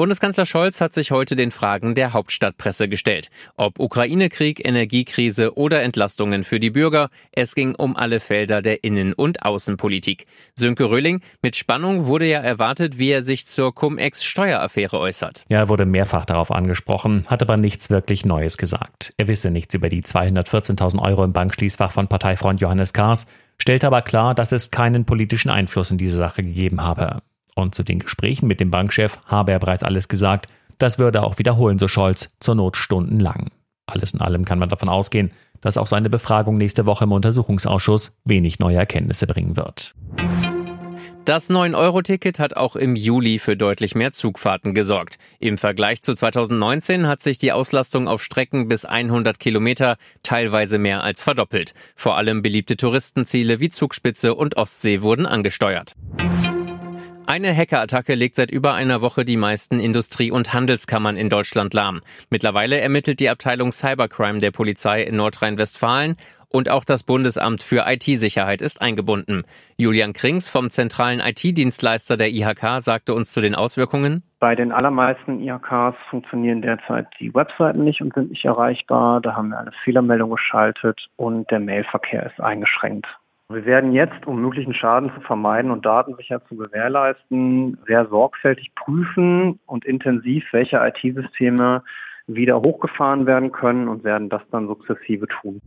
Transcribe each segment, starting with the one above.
Bundeskanzler Scholz hat sich heute den Fragen der Hauptstadtpresse gestellt. Ob Ukraine-Krieg, Energiekrise oder Entlastungen für die Bürger, es ging um alle Felder der Innen- und Außenpolitik. Sönke Röhling, mit Spannung wurde ja erwartet, wie er sich zur Cum-Ex-Steueraffäre äußert. Ja, er wurde mehrfach darauf angesprochen, hat aber nichts wirklich Neues gesagt. Er wisse nichts über die 214.000 Euro im Bankschließfach von Parteifreund Johannes Kahrs, stellte aber klar, dass es keinen politischen Einfluss in diese Sache gegeben habe. Und zu den Gesprächen mit dem Bankchef habe er bereits alles gesagt. Das würde er auch wiederholen, so Scholz, zur Not stundenlang. Alles in allem kann man davon ausgehen, dass auch seine Befragung nächste Woche im Untersuchungsausschuss wenig neue Erkenntnisse bringen wird. Das 9-Euro-Ticket hat auch im Juli für deutlich mehr Zugfahrten gesorgt. Im Vergleich zu 2019 hat sich die Auslastung auf Strecken bis 100 Kilometer teilweise mehr als verdoppelt. Vor allem beliebte Touristenziele wie Zugspitze und Ostsee wurden angesteuert. Eine Hackerattacke legt seit über einer Woche die meisten Industrie- und Handelskammern in Deutschland lahm. Mittlerweile ermittelt die Abteilung Cybercrime der Polizei in Nordrhein-Westfalen und auch das Bundesamt für IT-Sicherheit ist eingebunden. Julian Krings vom zentralen IT-Dienstleister der IHK sagte uns zu den Auswirkungen. Bei den allermeisten IHKs funktionieren derzeit die Webseiten nicht und sind nicht erreichbar. Da haben wir eine Fehlermeldung geschaltet und der Mailverkehr ist eingeschränkt. Wir werden jetzt, um möglichen Schaden zu vermeiden und datensicher zu gewährleisten, sehr sorgfältig prüfen und intensiv, welche IT-Systeme wieder hochgefahren werden können und werden das dann sukzessive tun.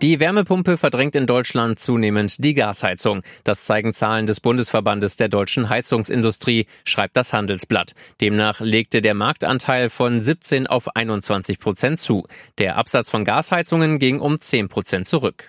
Die Wärmepumpe verdrängt in Deutschland zunehmend die Gasheizung. Das zeigen Zahlen des Bundesverbandes der deutschen Heizungsindustrie, schreibt das Handelsblatt. Demnach legte der Marktanteil von 17 auf 21 Prozent zu. Der Absatz von Gasheizungen ging um 10 Prozent zurück.